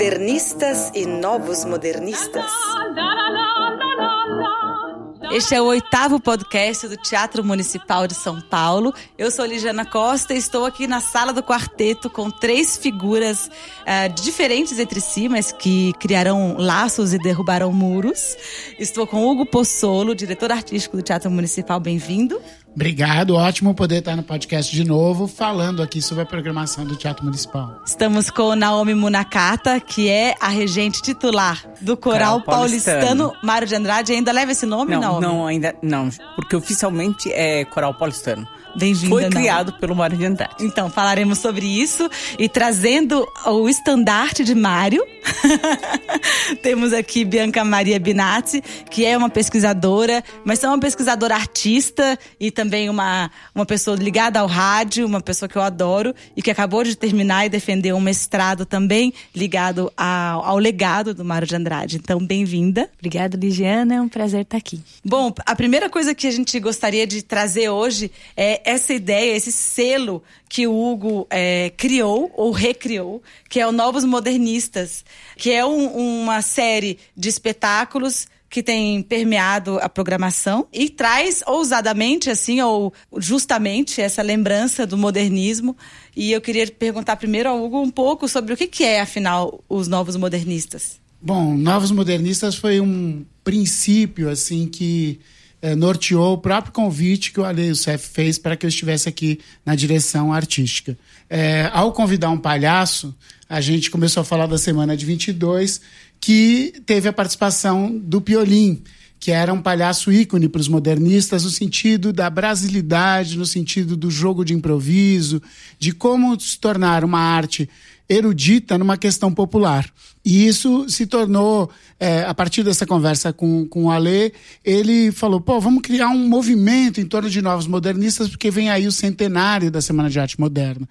Modernistas e novos modernistas. Este é o oitavo podcast do Teatro Municipal de São Paulo. Eu sou Ligiana Costa e estou aqui na sala do quarteto com três figuras uh, diferentes entre si, mas que criarão laços e derrubarão muros. Estou com Hugo Pozzolo, diretor artístico do Teatro Municipal. Bem-vindo. Obrigado, ótimo poder estar no podcast de novo, falando aqui sobre a programação do Teatro Municipal. Estamos com Naomi Munakata, que é a regente titular do Coral, Paulistano. Paulistano. Mário de Andrade. Ainda leva esse nome, não, Naomi? Não, ainda não, porque oficialmente é Coral Paulistano. Bem-vinda. Foi criado pelo Mário de Andrade. Então, falaremos sobre isso e trazendo o estandarte de Mário. Temos aqui Bianca Maria Binatti, que é uma pesquisadora, mas é uma pesquisadora artista e também uma, uma pessoa ligada ao rádio, uma pessoa que eu adoro e que acabou de terminar e defender um mestrado também ligado ao, ao legado do Mário de Andrade. Então, bem-vinda. Obrigada, Ligiana. É um prazer estar aqui. Bom, a primeira coisa que a gente gostaria de trazer hoje é essa ideia, esse selo que o Hugo é, criou ou recriou, que é o Novos Modernistas, que é um, uma série de espetáculos que tem permeado a programação e traz ousadamente, assim, ou justamente essa lembrança do modernismo. E eu queria perguntar primeiro ao Hugo um pouco sobre o que, que é, afinal, os Novos Modernistas. Bom, Novos Modernistas foi um princípio, assim, que é, norteou o próprio convite que o Ale Youssef fez para que eu estivesse aqui na direção artística. É, ao convidar um palhaço, a gente começou a falar da semana de 22, que teve a participação do Piolim, que era um palhaço ícone para os modernistas no sentido da brasilidade, no sentido do jogo de improviso, de como se tornar uma arte erudita numa questão popular. E isso se tornou, é, a partir dessa conversa com, com o Alê, ele falou: pô, vamos criar um movimento em torno de novos modernistas, porque vem aí o centenário da Semana de Arte Moderna.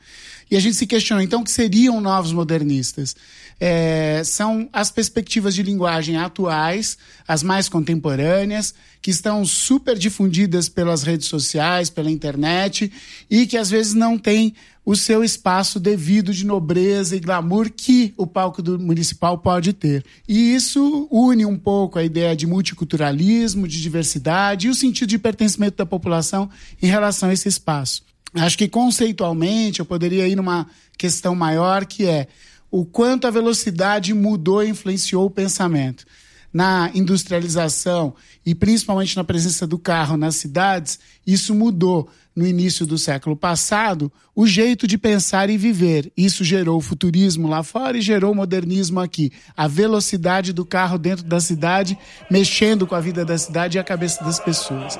E a gente se questionou, então, o que seriam novos modernistas? É, são as perspectivas de linguagem atuais, as mais contemporâneas, que estão super difundidas pelas redes sociais, pela internet, e que às vezes não têm o seu espaço devido de nobreza e glamour que o palco do municipal pode ter. E isso une um pouco a ideia de multiculturalismo, de diversidade e o sentido de pertencimento da população em relação a esse espaço. Acho que conceitualmente eu poderia ir numa questão maior que é o quanto a velocidade mudou e influenciou o pensamento na industrialização e principalmente na presença do carro nas cidades, isso mudou no início do século passado o jeito de pensar e viver. Isso gerou o futurismo lá fora e gerou o modernismo aqui. A velocidade do carro dentro da cidade, mexendo com a vida da cidade e a cabeça das pessoas.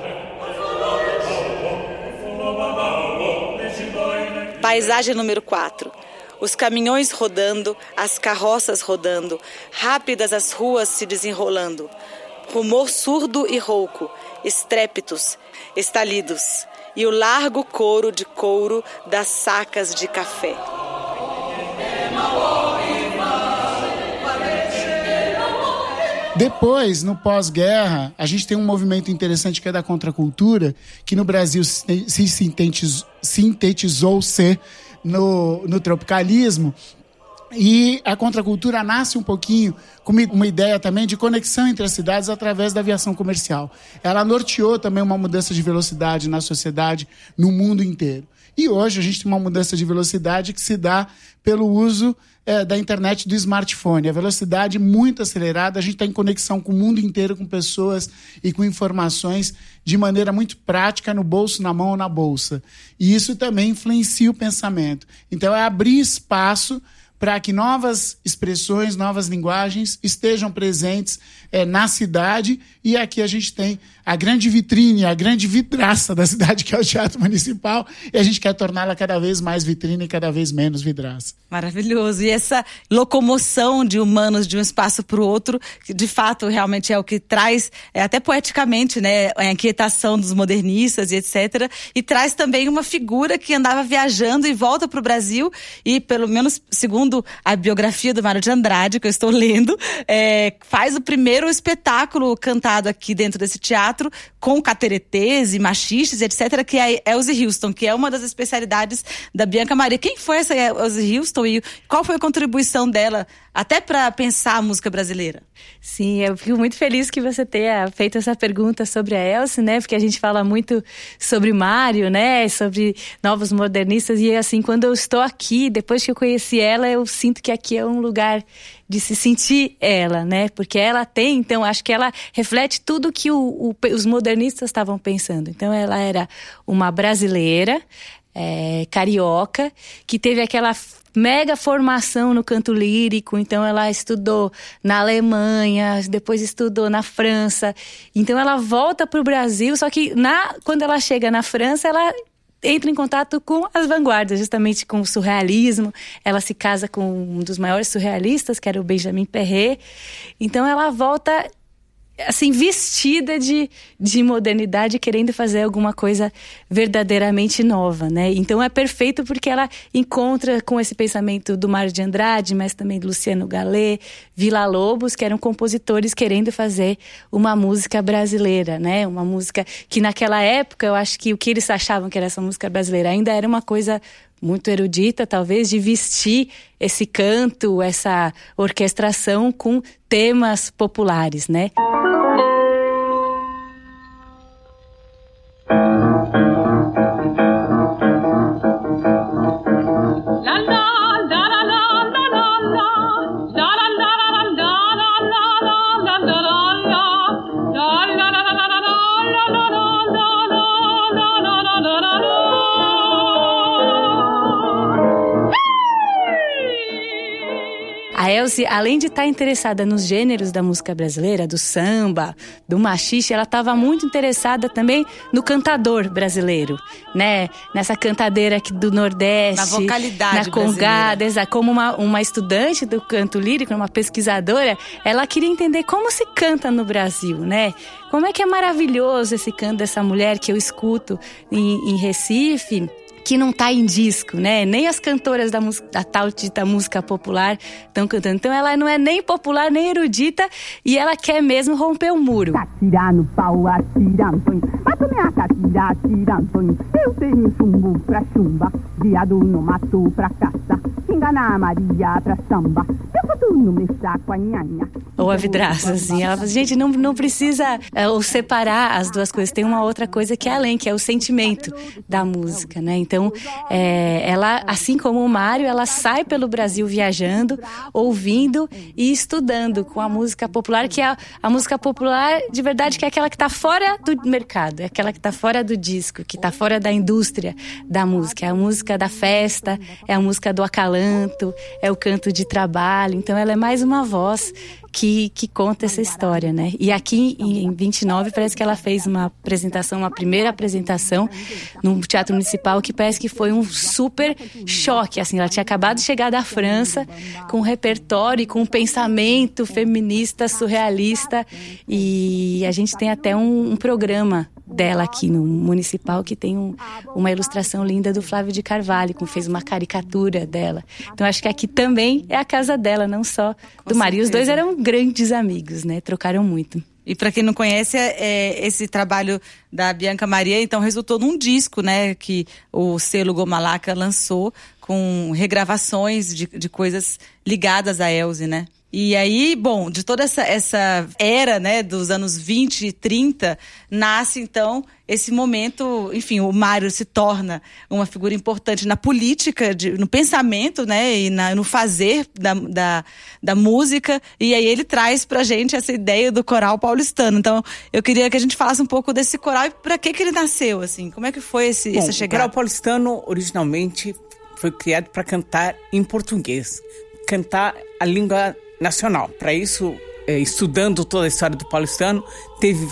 Paisagem número 4 os caminhões rodando, as carroças rodando, rápidas as ruas se desenrolando. Rumor surdo e rouco, estrépitos, estalidos, e o largo coro de couro das sacas de café. Depois, no pós-guerra, a gente tem um movimento interessante que é da contracultura, que no Brasil se sintetizou ser no, no tropicalismo. E a contracultura nasce um pouquinho com uma ideia também de conexão entre as cidades através da aviação comercial. Ela norteou também uma mudança de velocidade na sociedade, no mundo inteiro. E hoje a gente tem uma mudança de velocidade que se dá pelo uso é, da internet do smartphone. A velocidade muito acelerada, a gente está em conexão com o mundo inteiro, com pessoas e com informações de maneira muito prática, no bolso, na mão ou na bolsa. E isso também influencia o pensamento. Então, é abrir espaço para que novas expressões, novas linguagens estejam presentes é, na cidade. E aqui a gente tem a grande vitrine, a grande vidraça da cidade, que é o Teatro Municipal, e a gente quer torná-la cada vez mais vitrine e cada vez menos vidraça. Maravilhoso. E essa locomoção de humanos de um espaço para o outro, que de fato realmente é o que traz, é, até poeticamente, né, a inquietação dos modernistas e etc. E traz também uma figura que andava viajando e volta para o Brasil, e pelo menos segundo a biografia do Mário de Andrade, que eu estou lendo, é, faz o primeiro espetáculo cantado aqui dentro desse teatro com cateretês e machistas, etc., que é a Elsie Houston, que é uma das especialidades da Bianca Maria. Quem foi essa Elsie Houston e qual foi a contribuição dela até para pensar a música brasileira? Sim, eu fico muito feliz que você tenha feito essa pergunta sobre a Elsie, né? Porque a gente fala muito sobre Mário, né? Sobre novos modernistas e assim, quando eu estou aqui, depois que eu conheci ela, eu sinto que aqui é um lugar de se sentir ela, né? Porque ela tem, então, acho que ela reflete tudo que o, o, os modernistas estavam pensando. Então, ela era uma brasileira, é, carioca, que teve aquela mega formação no canto lírico, então ela estudou na Alemanha, depois estudou na França. Então ela volta para o Brasil, só que na, quando ela chega na França, ela entra em contato com as vanguardas, justamente com o surrealismo. Ela se casa com um dos maiores surrealistas, que era o Benjamin Perret. Então ela volta assim, vestida de, de modernidade, querendo fazer alguma coisa verdadeiramente nova, né? Então é perfeito porque ela encontra com esse pensamento do Mário de Andrade, mas também do Luciano Galê, Vila Lobos, que eram compositores querendo fazer uma música brasileira, né? Uma música que naquela época, eu acho que o que eles achavam que era essa música brasileira ainda era uma coisa muito erudita, talvez, de vestir esse canto, essa orquestração com temas populares, né? Elsie, além de estar tá interessada nos gêneros da música brasileira, do samba, do machixe, ela estava muito interessada também no cantador brasileiro, né? Nessa cantadeira aqui do Nordeste. Na vocalidade Na congada, exato. Como uma, uma estudante do canto lírico, uma pesquisadora, ela queria entender como se canta no Brasil, né? Como é que é maravilhoso esse canto dessa mulher que eu escuto em, em Recife que não está em disco, né? Nem as cantoras da, da tal dita música popular estão cantando. Então ela não é nem popular, nem erudita e ela quer mesmo romper o muro. Atirar no pau, atirar, Antônio. atirar, atirar, Antônio. Eu tenho chumbo pra chumba, viado no mato pra caça, enganar Maria pra samba. Eu no mexer com a nhanha. Ou a vidraça, assim. Ela fala, gente, não, não precisa é, ou separar as duas coisas. Tem uma outra coisa que é além, que é o sentimento da música, né? Então, é, ela, assim como o Mário, ela sai pelo Brasil viajando, ouvindo e estudando com a música popular, que é a, a música popular de verdade, que é aquela que está fora do mercado, é aquela que está fora do disco, que está fora da indústria da música. É a música da festa, é a música do acalanto, é o canto de trabalho. Então, ela é mais uma voz que, que conta essa história, né? E aqui em 29 parece que ela fez uma apresentação, uma primeira apresentação no Teatro Municipal que parece que foi um super choque, assim, ela tinha acabado de chegar da França com um repertório e com um pensamento feminista, surrealista e a gente tem até um, um programa dela aqui no municipal que tem um, uma ilustração linda do Flávio de Carvalho, que fez uma caricatura dela. Então acho que aqui também é a casa dela, não só do Maria. Os dois eram grandes amigos, né? Trocaram muito. E para quem não conhece, é, é, esse trabalho da Bianca Maria, então, resultou num disco, né, que o selo Gomalaca lançou com regravações de, de coisas ligadas a Elze, né? E aí, bom, de toda essa, essa era, né, dos anos 20 e 30, nasce então esse momento, enfim, o Mário se torna uma figura importante na política, de, no pensamento, né, e na, no fazer da, da, da, música, e aí ele traz pra gente essa ideia do coral paulistano. Então, eu queria que a gente falasse um pouco desse coral e pra que que ele nasceu, assim, como é que foi esse, Bom, essa chegada? O coral paulistano, originalmente, foi criado para cantar em português, cantar a língua nacional. Para isso, é, estudando toda a história do paulistano, teve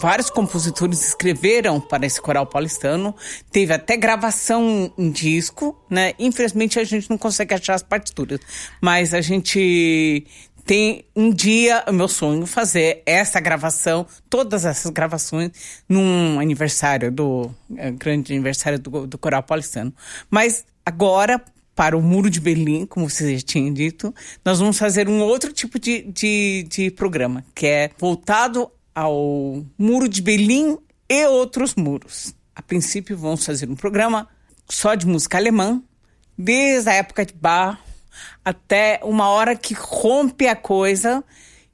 vários compositores escreveram para esse coral paulistano, teve até gravação em disco, né? Infelizmente a gente não consegue achar as partituras, mas a gente tem um dia o meu sonho fazer essa gravação, todas essas gravações num aniversário do é, grande aniversário do, do coral paulistano. Mas agora para o Muro de Berlim, como você já tinha dito, nós vamos fazer um outro tipo de, de, de programa, que é voltado ao Muro de Berlim e outros muros. A princípio, vamos fazer um programa só de música alemã, desde a época de Bach até uma hora que rompe a coisa.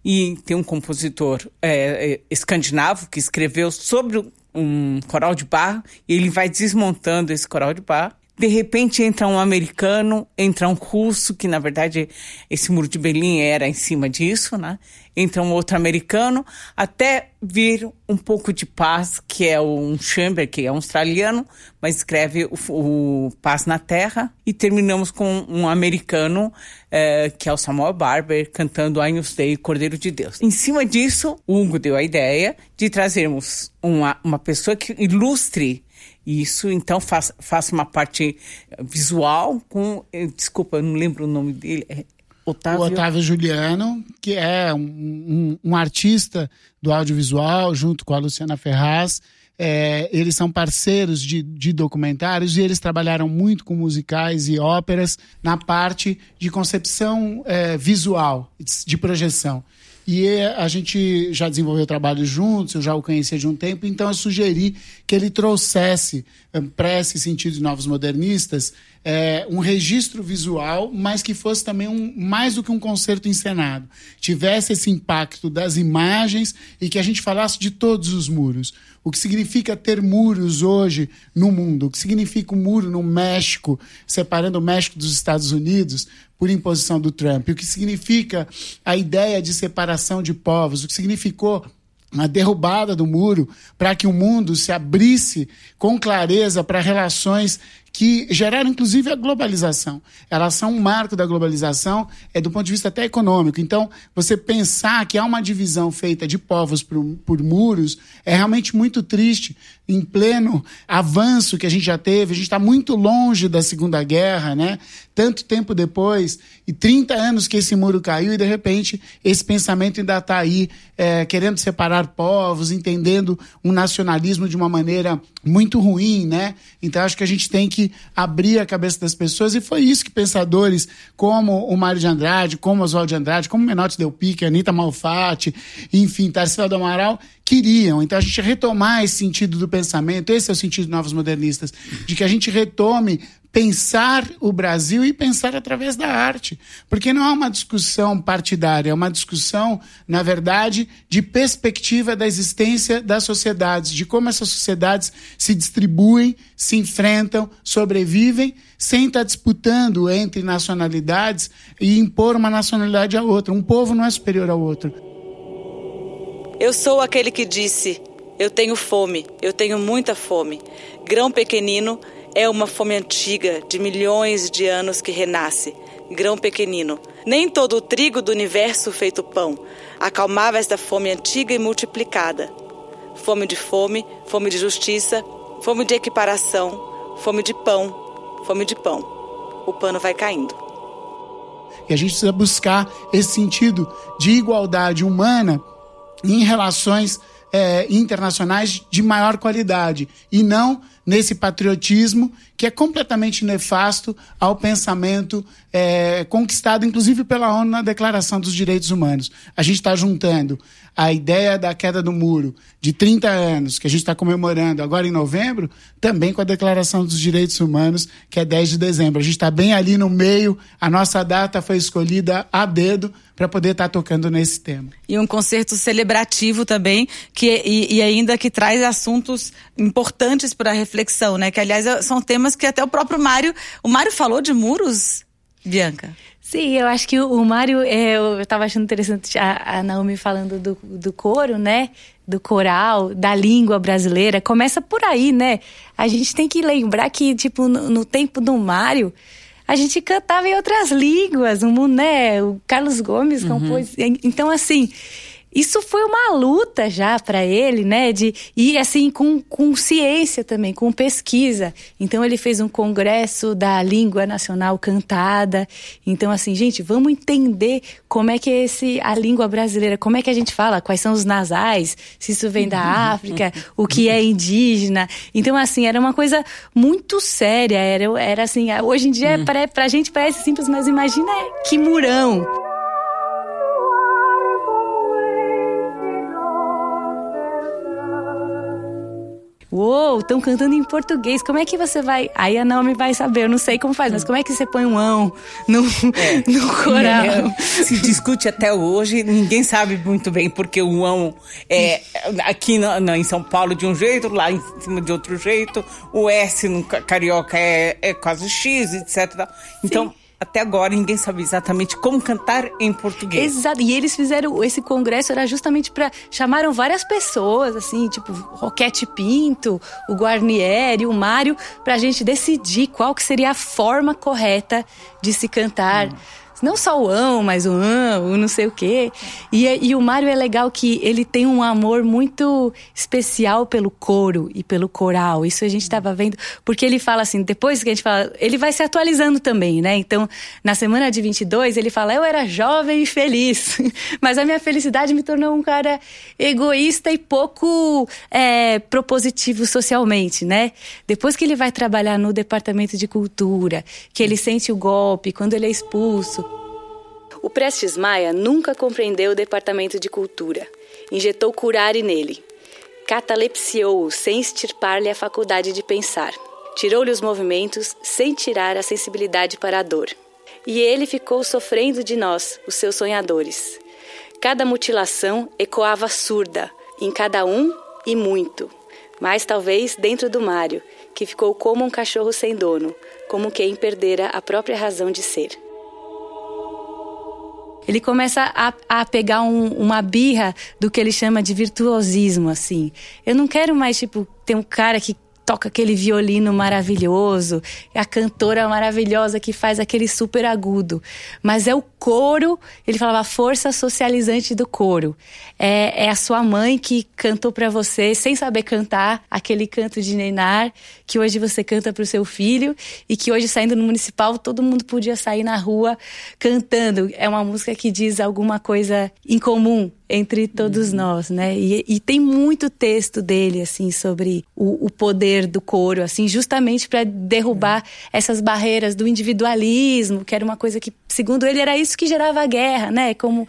E tem um compositor é, é, escandinavo que escreveu sobre um coral de Bach e ele vai desmontando esse coral de Bach de repente entra um americano, entra um russo, que na verdade esse muro de Berlim era em cima disso, né? Entra um outro americano, até vir um pouco de paz, que é um Chamber, que é australiano, mas escreve o, o Paz na Terra. E terminamos com um americano, é, que é o Samuel Barber, cantando Agnus Dei, Cordeiro de Deus. Em cima disso, o Hugo deu a ideia de trazermos uma, uma pessoa que ilustre isso, então, faz, faço uma parte visual com. Eh, desculpa, eu não lembro o nome dele. É Otávio... O Otávio Juliano, que é um, um, um artista do audiovisual, junto com a Luciana Ferraz. É, eles são parceiros de, de, documentários e eles trabalharam muito com musicais e óperas na parte de concepção é, visual, de projeção. E a gente já desenvolveu trabalho juntos, eu já o conhecia de um tempo, então eu sugeri que ele trouxesse, eh, para esse sentido de novos modernistas, é, um registro visual, mas que fosse também um, mais do que um concerto encenado. Tivesse esse impacto das imagens e que a gente falasse de todos os muros. O que significa ter muros hoje no mundo? O que significa o um muro no México, separando o México dos Estados Unidos por imposição do Trump? O que significa a ideia de separação de povos? O que significou a derrubada do muro para que o mundo se abrisse com clareza para relações que geraram inclusive a globalização. Elas são um marco da globalização é do ponto de vista até econômico. Então, você pensar que há uma divisão feita de povos por, por muros é realmente muito triste em pleno avanço que a gente já teve. A gente está muito longe da Segunda Guerra, né? Tanto tempo depois, e 30 anos que esse muro caiu, e de repente esse pensamento ainda está aí, é, querendo separar povos, entendendo um nacionalismo de uma maneira muito ruim, né? Então acho que a gente tem que abrir a cabeça das pessoas, e foi isso que pensadores como o Mário de Andrade, como Oswaldo de Andrade, como Menotti Del Pique, Anitta Malfatti, enfim, Tarsila do Amaral, queriam. Então a gente retomar esse sentido do pensamento, esse é o sentido de novos modernistas, de que a gente retome pensar o Brasil e pensar através da arte. Porque não é uma discussão partidária, é uma discussão, na verdade, de perspectiva da existência das sociedades, de como essas sociedades se distribuem, se enfrentam, sobrevivem, sem estar disputando entre nacionalidades e impor uma nacionalidade à outra. Um povo não é superior ao outro. Eu sou aquele que disse: Eu tenho fome, eu tenho muita fome. Grão pequenino é uma fome antiga de milhões de anos que renasce. Grão pequenino. Nem todo o trigo do universo feito pão acalmava esta fome antiga e multiplicada. Fome de fome, fome de justiça, fome de equiparação, fome de pão, fome de pão. O pano vai caindo. E a gente precisa buscar esse sentido de igualdade humana em relações é, internacionais de maior qualidade e não nesse patriotismo que é completamente nefasto ao pensamento é, conquistado, inclusive pela ONU na Declaração dos Direitos Humanos. A gente está juntando a ideia da queda do muro de 30 anos, que a gente está comemorando agora em novembro, também com a Declaração dos Direitos Humanos, que é 10 de dezembro. A gente está bem ali no meio, a nossa data foi escolhida a dedo para poder estar tá tocando nesse tema. E um concerto celebrativo também, que, e, e ainda que traz assuntos importantes para a reflexão, né? Que, aliás, são temas que até o próprio Mário. O Mário falou de muros, Bianca? Sim, eu acho que o, o Mário, é, eu estava achando interessante a, Naomi falando do, do coro, né? Do coral, da língua brasileira. Começa por aí, né? A gente tem que lembrar que, tipo, no, no tempo do Mário, a gente cantava em outras línguas, um, né? O Carlos Gomes uhum. compôs. Então, assim isso foi uma luta já para ele, né? De, e assim, com, com ciência também, com pesquisa. Então, ele fez um congresso da língua nacional cantada. Então, assim, gente, vamos entender como é que é esse, a língua brasileira, como é que a gente fala, quais são os nasais, se isso vem da África, o que é indígena. Então, assim, era uma coisa muito séria. Era, era assim, hoje em dia, uhum. pra, pra gente parece simples, mas imagina que murão. Uou, estão cantando em português. Como é que você vai. Aí a Naomi vai saber, eu não sei como faz, mas como é que você põe um ão no, é. no coral? É, se discute até hoje, ninguém sabe muito bem, porque o ão é aqui no, no, em São Paulo de um jeito, lá em cima de outro jeito, o S no carioca é, é quase X, etc. Então. Sim até agora ninguém sabe exatamente como cantar em português. Exato. E eles fizeram esse congresso era justamente para chamaram várias pessoas assim, tipo Roquete Pinto, o Guarnieri, o Mário, para a gente decidir qual que seria a forma correta de se cantar. Hum não só o ão, mas o ão, o não sei o quê. E, e o Mário é legal que ele tem um amor muito especial pelo coro e pelo coral. Isso a gente estava vendo, porque ele fala assim, depois que a gente fala, ele vai se atualizando também, né? Então, na semana de 22, ele fala: Eu era jovem e feliz, mas a minha felicidade me tornou um cara egoísta e pouco é, propositivo socialmente, né? Depois que ele vai trabalhar no departamento de cultura, que ele sente o golpe, quando ele é expulso, o Prestes Maia nunca compreendeu o departamento de cultura. Injetou curare nele. Catalepsiou-o sem extirpar-lhe a faculdade de pensar. Tirou-lhe os movimentos sem tirar a sensibilidade para a dor. E ele ficou sofrendo de nós, os seus sonhadores. Cada mutilação ecoava surda, em cada um e muito. Mas talvez dentro do Mário, que ficou como um cachorro sem dono, como quem perdera a própria razão de ser ele começa a, a pegar um, uma birra do que ele chama de virtuosismo, assim. Eu não quero mais, tipo, ter um cara que toca aquele violino maravilhoso, é a cantora maravilhosa que faz aquele super agudo. Mas é o coro, ele falava a força socializante do coro. É, é a sua mãe que cantou para você, sem saber cantar, aquele canto de Nenar, que hoje você canta para o seu filho e que hoje saindo no municipal todo mundo podia sair na rua cantando. É uma música que diz alguma coisa em comum entre todos uhum. nós, né? E, e, tem muito texto dele, assim, sobre o, o poder do coro, assim, justamente para derrubar uhum. essas barreiras do individualismo, que era uma coisa que, segundo ele, era isso que gerava a guerra, né? Como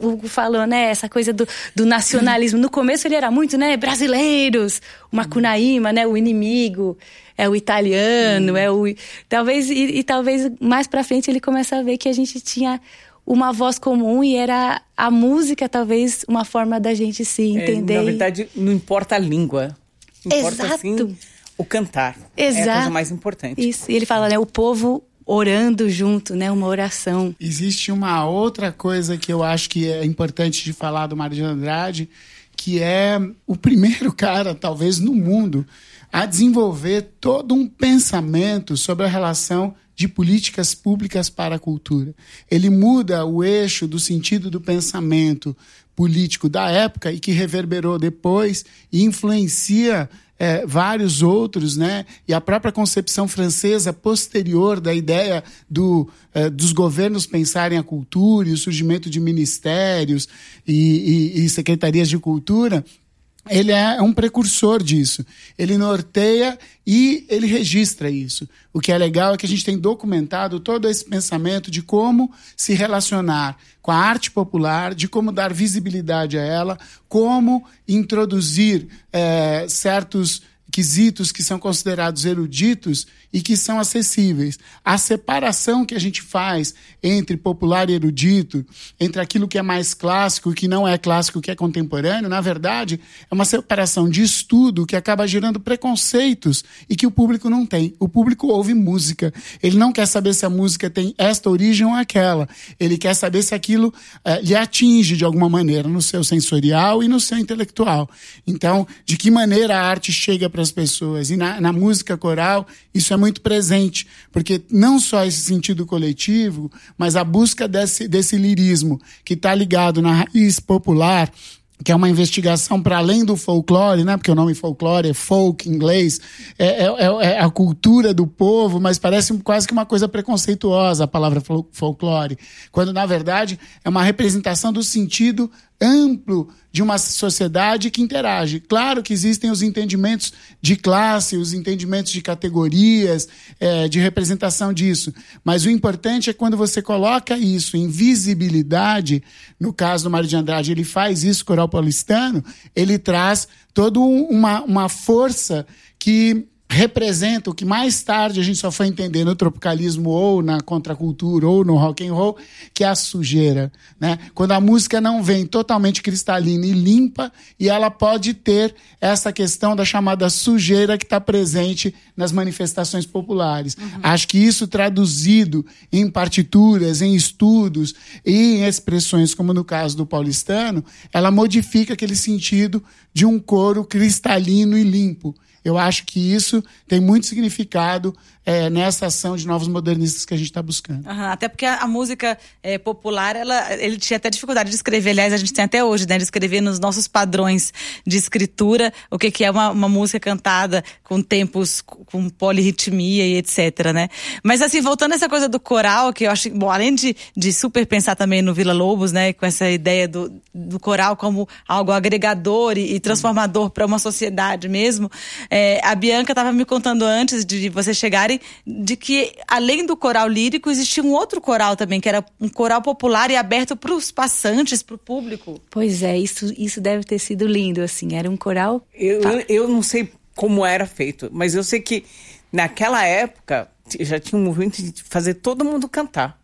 o Hugo falou, né? Essa coisa do, do nacionalismo. No começo ele era muito, né? Brasileiros, o Macunaíma, né? O inimigo é o italiano, é o talvez e, e talvez mais para frente ele começa a ver que a gente tinha uma voz comum e era a música talvez uma forma da gente se entender. É, na verdade, não importa a língua. Importa, Exato. Assim, o cantar. Exato. É a coisa mais importante. Isso. E ele fala, né, o povo orando junto, né, uma oração. Existe uma outra coisa que eu acho que é importante de falar do Mário de Andrade, que é o primeiro cara, talvez no mundo, a desenvolver todo um pensamento sobre a relação de políticas públicas para a cultura. Ele muda o eixo do sentido do pensamento político da época e que reverberou depois e influencia é, vários outros, né? E a própria concepção francesa posterior da ideia do, é, dos governos pensarem a cultura e o surgimento de ministérios e, e, e secretarias de cultura ele é um precursor disso. Ele norteia e ele registra isso. O que é legal é que a gente tem documentado todo esse pensamento de como se relacionar com a arte popular, de como dar visibilidade a ela, como introduzir é, certos quesitos que são considerados eruditos e que são acessíveis. A separação que a gente faz entre popular e erudito, entre aquilo que é mais clássico e que não é clássico, que é contemporâneo, na verdade, é uma separação de estudo que acaba gerando preconceitos e que o público não tem. O público ouve música. Ele não quer saber se a música tem esta origem ou aquela. Ele quer saber se aquilo é, lhe atinge de alguma maneira no seu sensorial e no seu intelectual. Então, de que maneira a arte chega as pessoas? E na, na música coral, isso é muito presente, porque não só esse sentido coletivo, mas a busca desse, desse lirismo que está ligado na raiz popular, que é uma investigação para além do folclore, né? Porque o nome folclore é folk inglês, é, é, é, é, a cultura do povo, mas parece quase que uma coisa preconceituosa a palavra folclore, quando na verdade é uma representação do sentido amplo de uma sociedade que interage. Claro que existem os entendimentos de classe, os entendimentos de categorias, é, de representação disso. Mas o importante é quando você coloca isso em visibilidade, no caso do Mário de Andrade, ele faz isso, Coral Paulistano, ele traz toda uma, uma força que representa o que mais tarde a gente só foi entender no tropicalismo ou na contracultura ou no rock and roll, que é a sujeira, né? Quando a música não vem totalmente cristalina e limpa e ela pode ter essa questão da chamada sujeira que está presente nas manifestações populares. Uhum. Acho que isso traduzido em partituras, em estudos e em expressões como no caso do paulistano, ela modifica aquele sentido de um coro cristalino e limpo. Eu acho que isso tem muito significado é, nessa ação de novos modernistas que a gente está buscando. Uhum, até porque a, a música é, popular, ela, ele tinha até dificuldade de escrever, aliás, a gente tem até hoje, né, de escrever nos nossos padrões de escritura o que, que é uma, uma música cantada com tempos, com polirritmia e etc, né? Mas assim, voltando a essa coisa do coral, que eu acho, bom, além de, de super pensar também no Vila Lobos, né, com essa ideia do, do coral como algo agregador e, e transformador para uma sociedade mesmo, é, a Bianca estava me contando antes de vocês chegarem de que, além do coral lírico, existia um outro coral também, que era um coral popular e aberto para os passantes, para o público. Pois é, isso, isso deve ter sido lindo, assim. Era um coral. Eu, eu, eu não sei como era feito, mas eu sei que naquela época já tinha um movimento de fazer todo mundo cantar.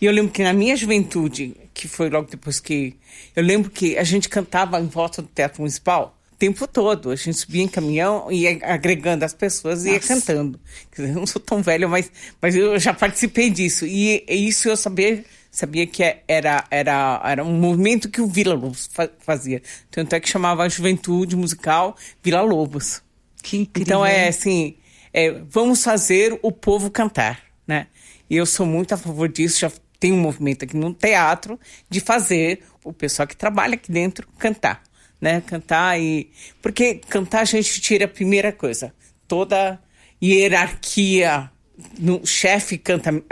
E eu lembro que na minha juventude, que foi logo depois que. Eu lembro que a gente cantava em volta do Teatro Municipal tempo todo. A gente subia em caminhão e ia agregando as pessoas e ia cantando. Quer dizer, eu não sou tão velho, mas, mas eu já participei disso. E, e isso eu sabia, sabia que era, era, era um movimento que o Vila Lobos fazia. Tanto é que chamava a juventude musical Vila Lobos. Que incrível. Então é assim, é, vamos fazer o povo cantar, né? E eu sou muito a favor disso, já tem um movimento aqui no teatro de fazer o pessoal que trabalha aqui dentro cantar né? Cantar e. Porque cantar a gente tira a primeira coisa, toda hierarquia. O chefe canta uh,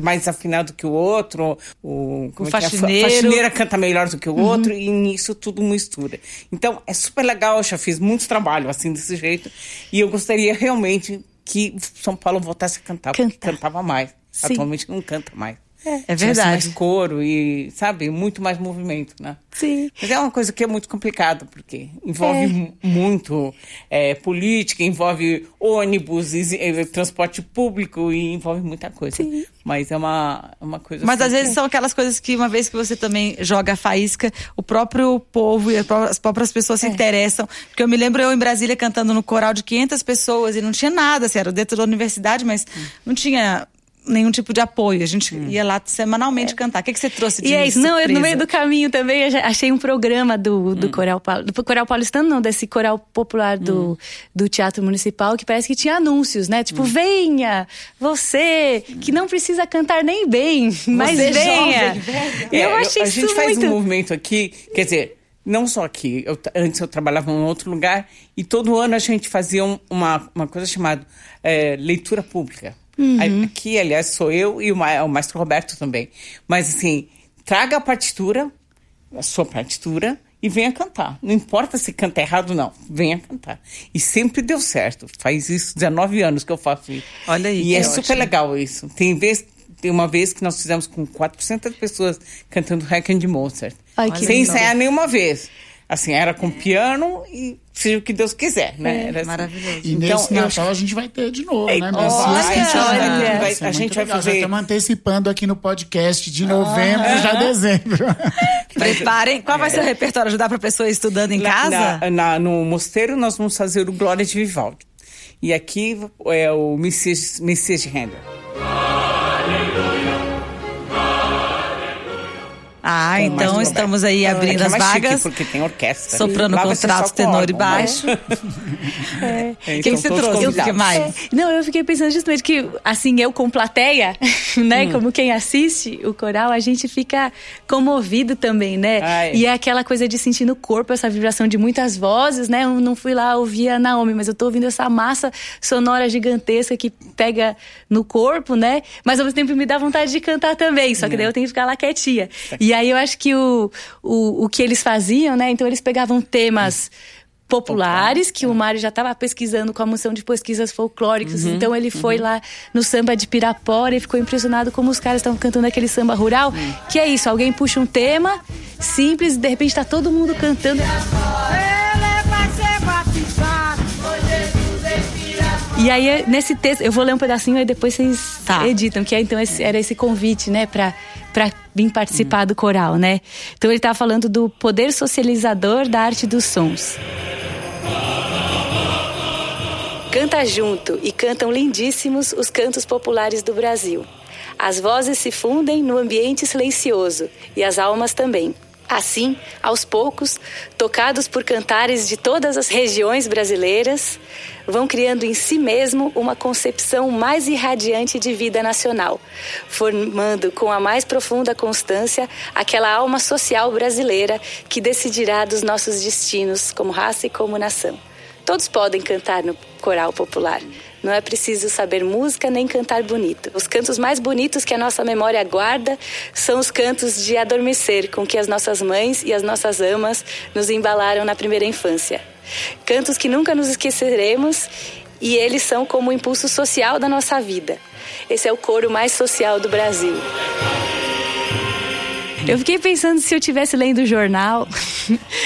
mais afinado que o outro, o, o faxineiro. É? A faxineira canta melhor do que o uhum. outro, e nisso tudo mistura. Então, é super legal, eu já fiz muito trabalho assim, desse jeito, e eu gostaria realmente que São Paulo voltasse a cantar, porque cantava mais. Sim. Atualmente não canta mais. É, é verdade. mais coro e, sabe, muito mais movimento, né? Sim. Mas é uma coisa que é muito complicada, porque envolve é. muito é, política, envolve ônibus, e, e, transporte público e envolve muita coisa. Sim. Mas é uma, uma coisa. Mas assim, às vezes são aquelas coisas que, uma vez que você também joga a faísca, o próprio povo e as próprias pessoas se é. interessam. Porque eu me lembro eu em Brasília cantando no coral de 500 pessoas e não tinha nada, assim, era dentro da universidade, mas hum. não tinha nenhum tipo de apoio. A gente hum. ia lá semanalmente é. cantar. O que, que você trouxe de E é isso. Não, eu, no meio do caminho também achei um programa do, do hum. Coral do Coral Paulistano, não, desse coral popular do, hum. do Teatro Municipal, que parece que tinha anúncios, né? Tipo, hum. venha, você, que não precisa cantar nem bem, mas você venha. Jovem, é, eu achei eu, a isso gente faz um movimento aqui, quer dizer, não só aqui, eu, antes eu trabalhava em outro lugar e todo ano a gente fazia uma, uma coisa chamada é, leitura pública. Uhum. Aqui, aliás, sou eu e o, o Maestro Roberto também. Mas, assim, traga a partitura, a sua partitura, e venha cantar. Não importa se canta errado, não. Venha cantar. E sempre deu certo. Faz isso 19 anos que eu faço isso. Olha aí. E é, ótimo. super legal isso. Tem vez, tem uma vez que nós fizemos com 400 pessoas cantando Requiem de Mozart. Ai, sem ensaiar nenhuma vez. Assim, era com piano e seja o que Deus quiser, né? É, assim. Maravilhoso. E então, nesse Natal a gente vai ter de novo, é, né? A gente, olha, vai, a gente vai fazer... Já estamos antecipando aqui no podcast de novembro, ah, já dezembro. Preparem. Qual vai ser o repertório? Ajudar para a pessoa estudando em na, casa? Na, na, no mosteiro nós vamos fazer o Glória de Vivaldi. E aqui é o Messias, Messias de Handel. Ah, com então estamos aí abrindo é as vagas. porque tem orquestra. Soprando contrato, tenor e baixo. é. é, Quem você trouxe? O que mais? É. Não, eu fiquei pensando justamente que, assim, eu com plateia, né, hum. como quem assiste o coral, a gente fica comovido também, né? Ai. E é aquela coisa de sentir no corpo essa vibração de muitas vozes, né? Eu não fui lá ouvir a Naomi, mas eu tô ouvindo essa massa sonora gigantesca que pega no corpo, né? Mas ao mesmo tempo me dá vontade de cantar também, só que daí eu tenho que ficar lá quietinha. E E aí eu acho que o, o, o que eles faziam, né? Então eles pegavam temas populares, que o Mário já estava pesquisando com a moção de pesquisas folclóricas. Uhum, então ele foi uhum. lá no samba de Pirapora e ficou impressionado como os caras estavam cantando aquele samba rural. Uhum. Que é isso, alguém puxa um tema simples e de repente está todo mundo cantando. E aí, nesse texto, eu vou ler um pedacinho e depois vocês tá. editam, que é, então esse, era esse convite, né, para para vir participar do coral, né? Então ele tá falando do poder socializador da arte dos sons. Canta junto e cantam lindíssimos os cantos populares do Brasil. As vozes se fundem no ambiente silencioso e as almas também. Assim, aos poucos, tocados por cantares de todas as regiões brasileiras, vão criando em si mesmo uma concepção mais irradiante de vida nacional, formando com a mais profunda constância aquela alma social brasileira que decidirá dos nossos destinos como raça e como nação. Todos podem cantar no coral popular. Não é preciso saber música nem cantar bonito. Os cantos mais bonitos que a nossa memória guarda são os cantos de adormecer com que as nossas mães e as nossas amas nos embalaram na primeira infância. Cantos que nunca nos esqueceremos e eles são como o impulso social da nossa vida. Esse é o coro mais social do Brasil. Eu fiquei pensando se eu tivesse lendo o jornal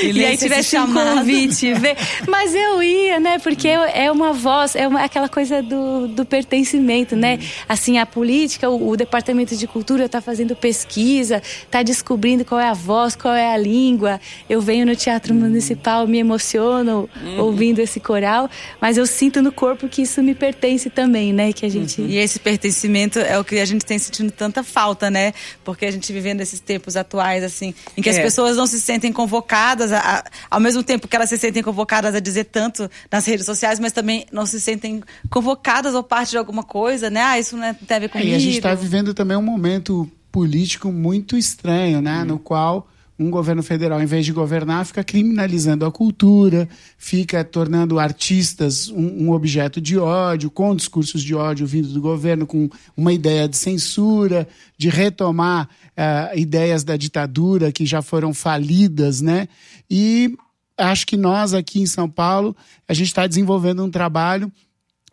e, e aí tivesse um convite, ver. mas eu ia, né? Porque é uma voz, é uma, aquela coisa do, do pertencimento, né? Assim, a política, o, o departamento de cultura está fazendo pesquisa, está descobrindo qual é a voz, qual é a língua. Eu venho no teatro municipal, me emociono uhum. ouvindo esse coral, mas eu sinto no corpo que isso me pertence também, né? Que a gente uhum. e esse pertencimento é o que a gente tem sentindo tanta falta, né? Porque a gente vivendo esses tempos tempos atuais, assim, em que é. as pessoas não se sentem convocadas, a, a, ao mesmo tempo que elas se sentem convocadas a dizer tanto nas redes sociais, mas também não se sentem convocadas ou parte de alguma coisa, né? Ah, isso não é, tem a ver comigo. E a gente está vivendo também um momento político muito estranho, né? Hum. No qual um governo federal, em vez de governar, fica criminalizando a cultura, fica tornando artistas um, um, objeto de ódio, com discursos de ódio vindo do governo, com uma ideia de censura, de retomar uh, ideias da ditadura que já foram falidas, né? E acho que nós aqui em São Paulo, a gente está desenvolvendo um trabalho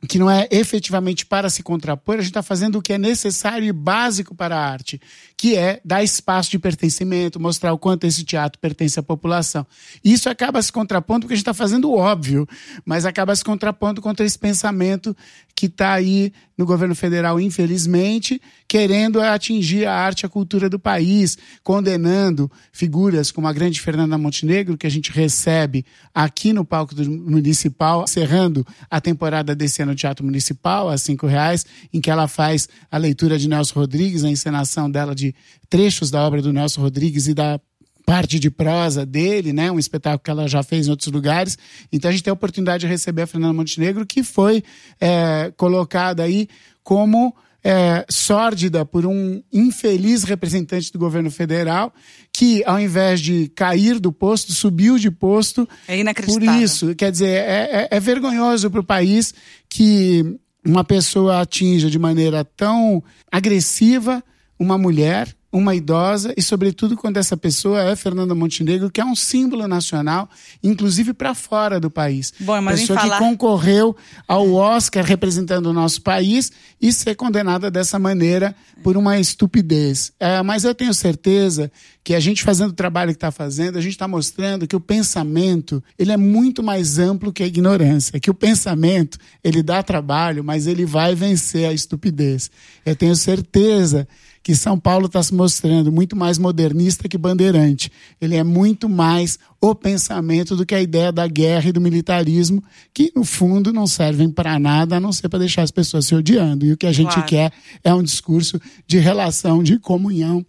que não é efetivamente para se contrapor, a gente está fazendo o que é necessário e básico para a arte, que é dar espaço de pertencimento, mostrar o quanto esse teatro pertence à população. Isso acaba se contrapondo porque a gente está fazendo o óbvio, mas acaba se contrapondo contra esse pensamento que está aí no governo federal, infelizmente, querendo atingir a arte e a cultura do país, condenando figuras como a grande Fernanda Montenegro, que a gente recebe aqui no palco municipal, encerrando a temporada desse ano no Teatro Municipal, a cinco reais, em que ela faz a leitura de Nelson Rodrigues, a encenação dela de trechos da obra do Nelson Rodrigues e da parte de prosa dele, né? Um espetáculo que ela já fez em outros lugares. Então a gente tem a oportunidade de receber a Fernanda Montenegro, que foi é, colocada aí como é, sórdida por um infeliz representante do governo federal que, ao invés de cair do posto, subiu de posto. É inacreditável. Por isso, quer dizer, é, é, é vergonhoso para o país que uma pessoa atinja de maneira tão agressiva uma mulher uma idosa e, sobretudo, quando essa pessoa é Fernanda Montenegro, que é um símbolo nacional, inclusive para fora do país. Bom, mas pessoa falar... que concorreu ao Oscar representando o nosso país e ser condenada dessa maneira por uma estupidez. É, mas eu tenho certeza que a gente fazendo o trabalho que está fazendo, a gente está mostrando que o pensamento ele é muito mais amplo que a ignorância, que o pensamento ele dá trabalho, mas ele vai vencer a estupidez. Eu tenho certeza que São Paulo está se mostrando muito mais modernista que bandeirante. Ele é muito mais o pensamento do que a ideia da guerra e do militarismo, que no fundo não servem para nada a não ser para deixar as pessoas se odiando. E o que a gente claro. quer é um discurso de relação, de comunhão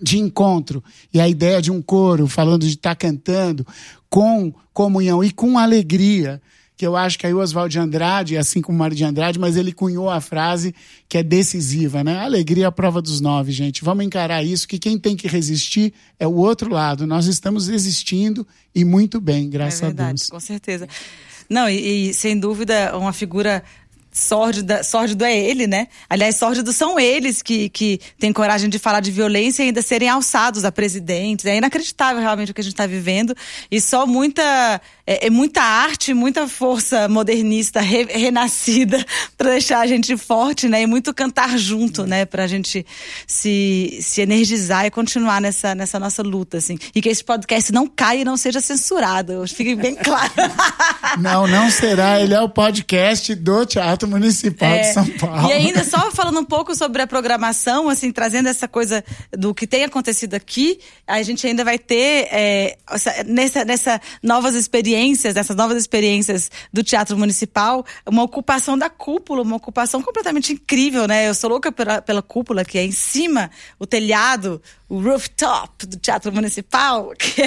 de encontro e a ideia de um coro falando de estar tá cantando com comunhão e com alegria que eu acho que aí o Oswaldo de Andrade, assim como o Mário de Andrade, mas ele cunhou a frase que é decisiva, né? Alegria é a prova dos nove, gente. Vamos encarar isso, que quem tem que resistir é o outro lado. Nós estamos resistindo e muito bem, graças é verdade, a Deus. Com certeza. Não, e, e sem dúvida, uma figura sórdido, sórdido é ele, né? Aliás, sórdido são eles que, que têm coragem de falar de violência e ainda serem alçados a presidentes. É inacreditável realmente o que a gente está vivendo. E só muita, é, é muita arte, muita força modernista re, renascida para deixar a gente forte, né? E muito cantar junto, né? Para a gente se, se energizar e continuar nessa, nessa nossa luta, assim. E que esse podcast não caia e não seja censurado. Fique bem claro. não, não será. Ele é o podcast do Teatro Municipal é, de São Paulo. E ainda só falando um pouco sobre a programação, assim, trazendo essa coisa do que tem acontecido aqui, a gente ainda vai ter é, nessa, nessa novas experiências, nessas novas experiências do Teatro Municipal, uma ocupação da cúpula, uma ocupação completamente incrível, né? Eu sou louca pela, pela cúpula, que é em cima, o telhado o rooftop do Teatro Municipal, que,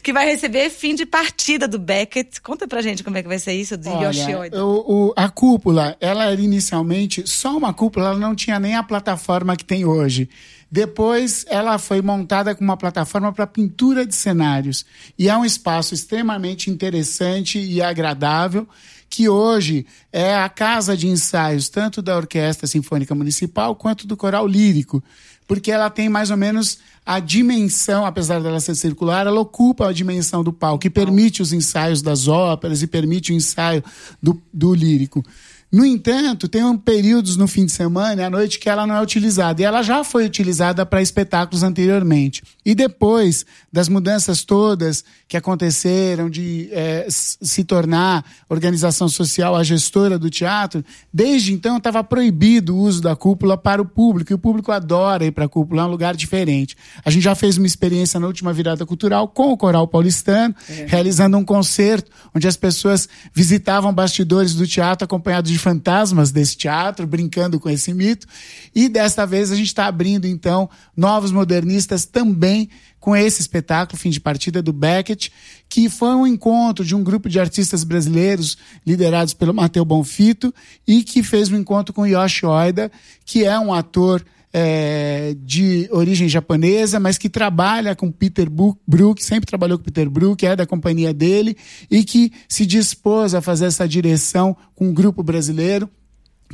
que vai receber fim de partida do Beckett. Conta pra gente como é que vai ser isso, do Olha, Yoshi Oida. O, o, a cúpula, ela era inicialmente só uma cúpula, ela não tinha nem a plataforma que tem hoje. Depois, ela foi montada com uma plataforma para pintura de cenários. E é um espaço extremamente interessante e agradável que hoje é a casa de ensaios tanto da Orquestra Sinfônica Municipal quanto do Coral Lírico porque ela tem mais ou menos a dimensão, apesar dela ser circular, ela ocupa a dimensão do palco, que permite os ensaios das óperas e permite o ensaio do, do lírico. No entanto, tem um períodos no fim de semana e à noite que ela não é utilizada. E ela já foi utilizada para espetáculos anteriormente. E depois das mudanças todas que aconteceram de é, se tornar organização social a gestora do teatro, desde então estava proibido o uso da cúpula para o público. E o público adora ir para a cúpula, é um lugar diferente. A gente já fez uma experiência na última virada cultural com o Coral Paulistano, é. realizando um concerto onde as pessoas visitavam bastidores do teatro acompanhados de de fantasmas desse teatro, brincando com esse mito. E desta vez a gente está abrindo, então, novos modernistas também com esse espetáculo, Fim de Partida, do Beckett, que foi um encontro de um grupo de artistas brasileiros liderados pelo Mateu Bonfito e que fez um encontro com Yoshi Oida, que é um ator é, de origem japonesa, mas que trabalha com Peter Brook, sempre trabalhou com Peter Brook, é da companhia dele, e que se dispôs a fazer essa direção com um grupo brasileiro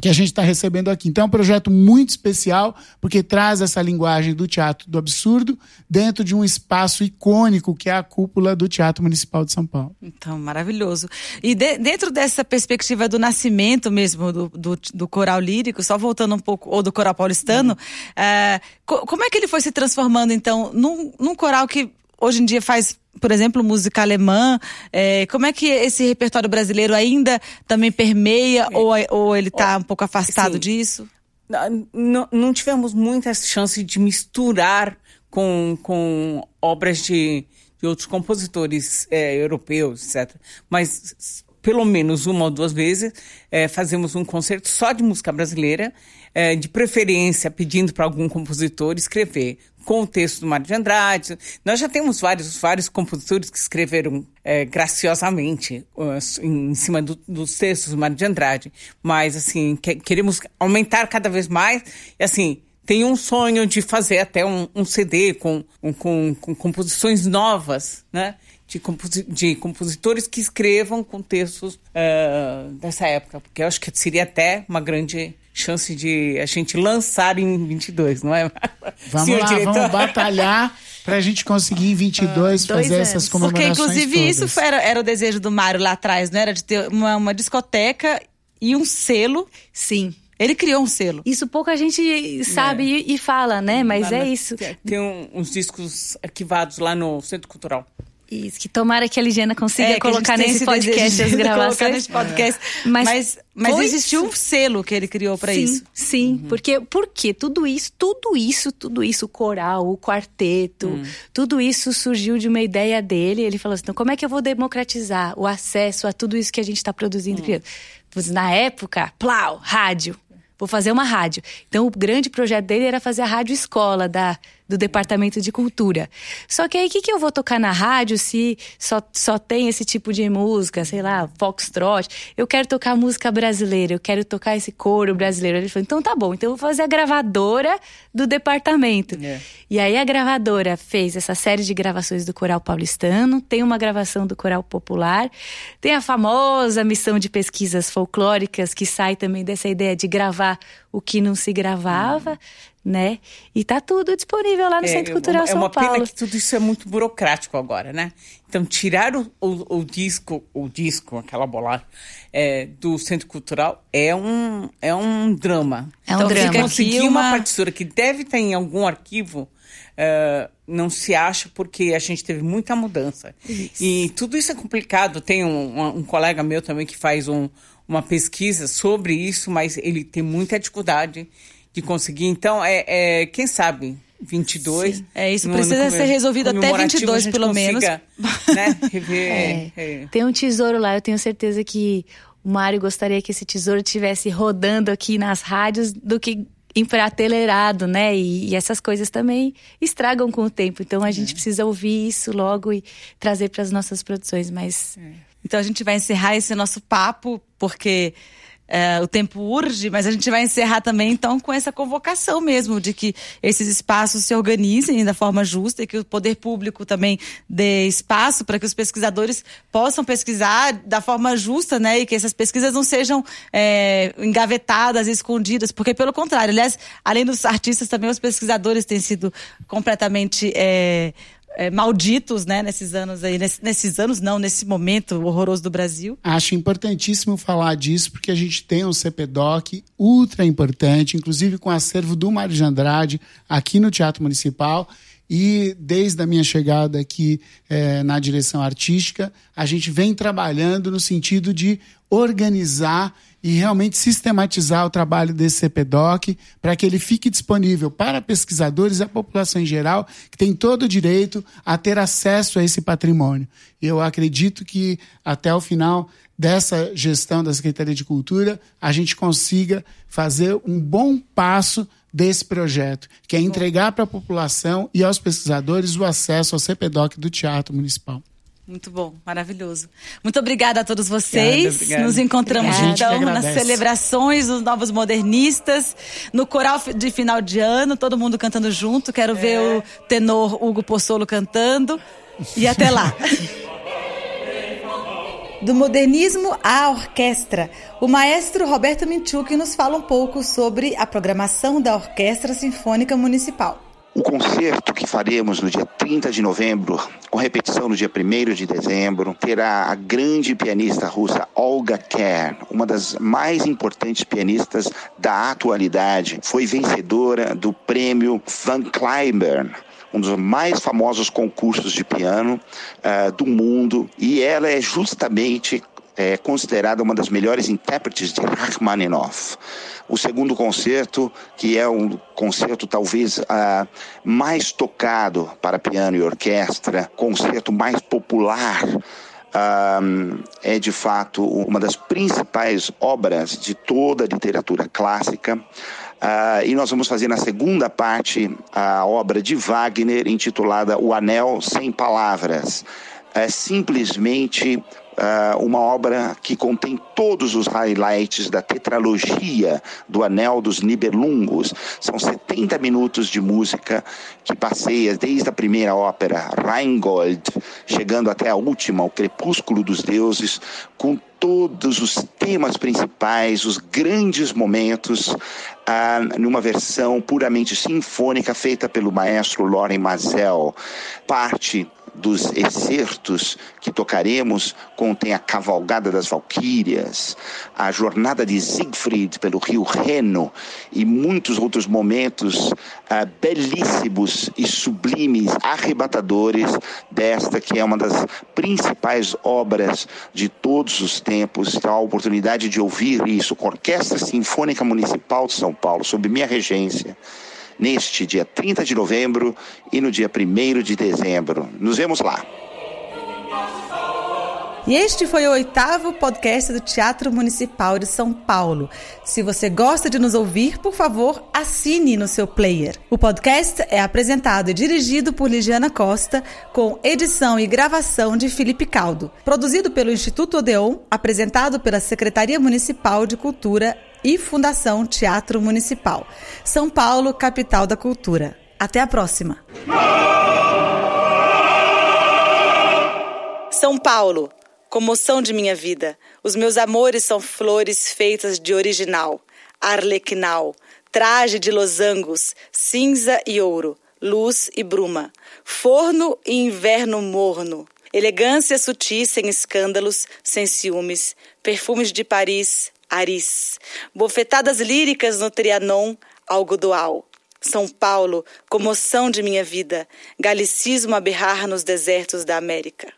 que a gente está recebendo aqui. Então é um projeto muito especial, porque traz essa linguagem do teatro do absurdo dentro de um espaço icônico que é a cúpula do Teatro Municipal de São Paulo. Então, maravilhoso. E de, dentro dessa perspectiva do nascimento mesmo do, do, do, coral lírico, só voltando um pouco, ou do coral paulistano, é, co como é que ele foi se transformando, então, num, num coral que hoje em dia faz por exemplo, música alemã. É, como é que esse repertório brasileiro ainda também permeia é. ou, ou ele está um pouco afastado disso? Não, não tivemos muitas chances de misturar com, com obras de, de outros compositores é, europeus, etc. Mas pelo menos uma ou duas vezes é, fazemos um concerto só de música brasileira, é, de preferência pedindo para algum compositor escrever com o texto do Mário de Andrade. Nós já temos vários, vários compositores que escreveram é, graciosamente uh, em cima do, dos textos do Mário de Andrade, mas assim, que, queremos aumentar cada vez mais, e assim, tem um sonho de fazer até um, um CD com, um, com, com, composições novas, né? De, composi de, compositores que escrevam com textos uh, dessa época, porque eu acho que seria até uma grande chance de a gente lançar em 22, não é? Vamos Senhor lá, diretor? vamos batalhar para a gente conseguir em 22 ah, fazer anos. essas comemorações Porque, inclusive, todas. isso era, era o desejo do Mário lá atrás, não era? De ter uma, uma discoteca e um selo. Sim. Ele criou um selo. Isso pouca gente sabe é. e, e, fala, né? Mas lá é isso. Tem um, uns discos arquivados lá no Centro Cultural. Isso, que tomara que a Ligiana consiga é, colocar nesse podcast as gravações. nesse podcast. Mas, mas, mas existiu um selo que ele criou para isso. Sim, uhum. porque, porque tudo isso, tudo isso, tudo isso, o coral, o quarteto, uhum. tudo isso surgiu de uma ideia dele. Ele falou assim: então, como é que eu vou democratizar o acesso a tudo isso que a gente está produzindo e criando? Na época, plau, rádio. Vou fazer uma rádio. Então, o grande projeto dele era fazer a rádio escola da do Departamento de Cultura. Só que aí, o que, que eu vou tocar na rádio se só, só tem esse tipo de música, sei lá, foxtrot? Eu quero tocar música brasileira, eu quero tocar esse coro brasileiro. Ele falou, então tá bom, então eu vou fazer a gravadora do departamento. É. E aí a gravadora fez essa série de gravações do Coral Paulistano, tem uma gravação do Coral Popular, tem a famosa missão de pesquisas folclóricas que sai também dessa ideia de gravar o que não se gravava. Hum né? E tá tudo disponível lá no é, Centro Cultural é São Paulo. É uma pena que tudo isso é muito burocrático agora, né? Então, tirar o, o, o disco, o disco, aquela bola é, do Centro Cultural é um, é um drama. É um então, drama. Se conseguir uma... uma partitura que deve estar em algum arquivo, Uh, não se acha porque a gente teve muita mudança. Isso. E tudo isso é complicado. Tem um, um, colega meu também que faz um, uma pesquisa sobre isso, mas ele tem muita dificuldade de conseguir. Então, é, é quem sabe, 22. Sim. É, isso no, precisa no, ser resolvido até 22, pelo menos. Né, rever, é. É. Tem um tesouro lá, eu tenho certeza que o Mário gostaria que esse tesouro estivesse rodando aqui nas rádios do que empratelerado, né? E, e, essas coisas também estragam com o tempo. Então a gente é. precisa ouvir isso logo e trazer para as nossas produções. Mas é. então a gente vai encerrar esse nosso papo porque é, o tempo urge, mas a gente vai encerrar também então com essa convocação mesmo de que esses espaços se organizem da forma justa e que o poder público também dê espaço para que os pesquisadores possam pesquisar da forma justa, né? E que essas pesquisas não sejam é, engavetadas, escondidas, porque pelo contrário, aliás, além dos artistas, também os pesquisadores têm sido completamente é, é, malditos, né, nesses anos aí, nesses, nesses anos não, nesse momento horroroso do Brasil. Acho importantíssimo falar disso, porque a gente tem um CPDOC ultra importante, inclusive com acervo do Mário de Andrade aqui no Teatro Municipal. E desde a minha chegada aqui é, na direção artística, a gente vem trabalhando no sentido de organizar e realmente sistematizar o trabalho desse CPDOC para que ele fique disponível para pesquisadores e a população em geral, que tem todo o direito a ter acesso a esse patrimônio. Eu acredito que até o final dessa gestão da Secretaria de Cultura, a gente consiga fazer um bom passo desse projeto, que é entregar para a população e aos pesquisadores o acesso ao CPDOC do Teatro Municipal. Muito bom, maravilhoso. Muito obrigada a todos vocês. Obrigado, obrigado. Nos encontramos então nas celebrações dos Novos Modernistas, no coral de final de ano, todo mundo cantando junto. Quero é. ver o tenor Hugo Pozzolo cantando. E até lá. Do modernismo à orquestra, o maestro Roberto Minchuk nos fala um pouco sobre a programação da Orquestra Sinfônica Municipal. O concerto que faremos no dia 30 de novembro, com repetição no dia 1 de dezembro, terá a grande pianista russa Olga Kern, uma das mais importantes pianistas da atualidade. Foi vencedora do prêmio Van Cliburn um dos mais famosos concursos de piano uh, do mundo, e ela é justamente é considerada uma das melhores intérpretes de Rachmaninoff. O segundo concerto, que é um concerto talvez uh, mais tocado para piano e orquestra, concerto mais popular um, é de fato uma das principais obras de toda a literatura clássica. Uh, e nós vamos fazer na segunda parte a obra de Wagner intitulada O Anel Sem Palavras. É simplesmente uh, uma obra que contém todos os highlights da tetralogia do Anel dos Nibelungos. São 70 minutos de música que passeia desde a primeira ópera, Rheingold, chegando até a última, O Crepúsculo dos Deuses, com todos os temas principais, os grandes momentos, ah, numa versão puramente sinfônica feita pelo maestro Loren Mazel. Parte dos excertos que tocaremos contém a Cavalgada das Valquírias, a Jornada de Siegfried pelo rio Reno e muitos outros momentos uh, belíssimos e sublimes, arrebatadores desta que é uma das principais obras de todos os tempos. Então, a oportunidade de ouvir isso com a Orquestra Sinfônica Municipal de São Paulo, sob minha regência neste dia 30 de novembro e no dia 1 de dezembro. Nos vemos lá. E este foi o oitavo podcast do Teatro Municipal de São Paulo. Se você gosta de nos ouvir, por favor, assine no seu player. O podcast é apresentado e dirigido por Ligiana Costa, com edição e gravação de Felipe Caldo. Produzido pelo Instituto Odeon, apresentado pela Secretaria Municipal de Cultura e Fundação Teatro Municipal. São Paulo, capital da cultura. Até a próxima. São Paulo comoção de minha vida. Os meus amores são flores feitas de original, arlequinal, traje de losangos, cinza e ouro, luz e bruma, forno e inverno morno, elegância sutil sem escândalos, sem ciúmes, perfumes de Paris, Aris, bofetadas líricas no Trianon, algodoal. São Paulo, comoção de minha vida, galicismo a berrar nos desertos da América.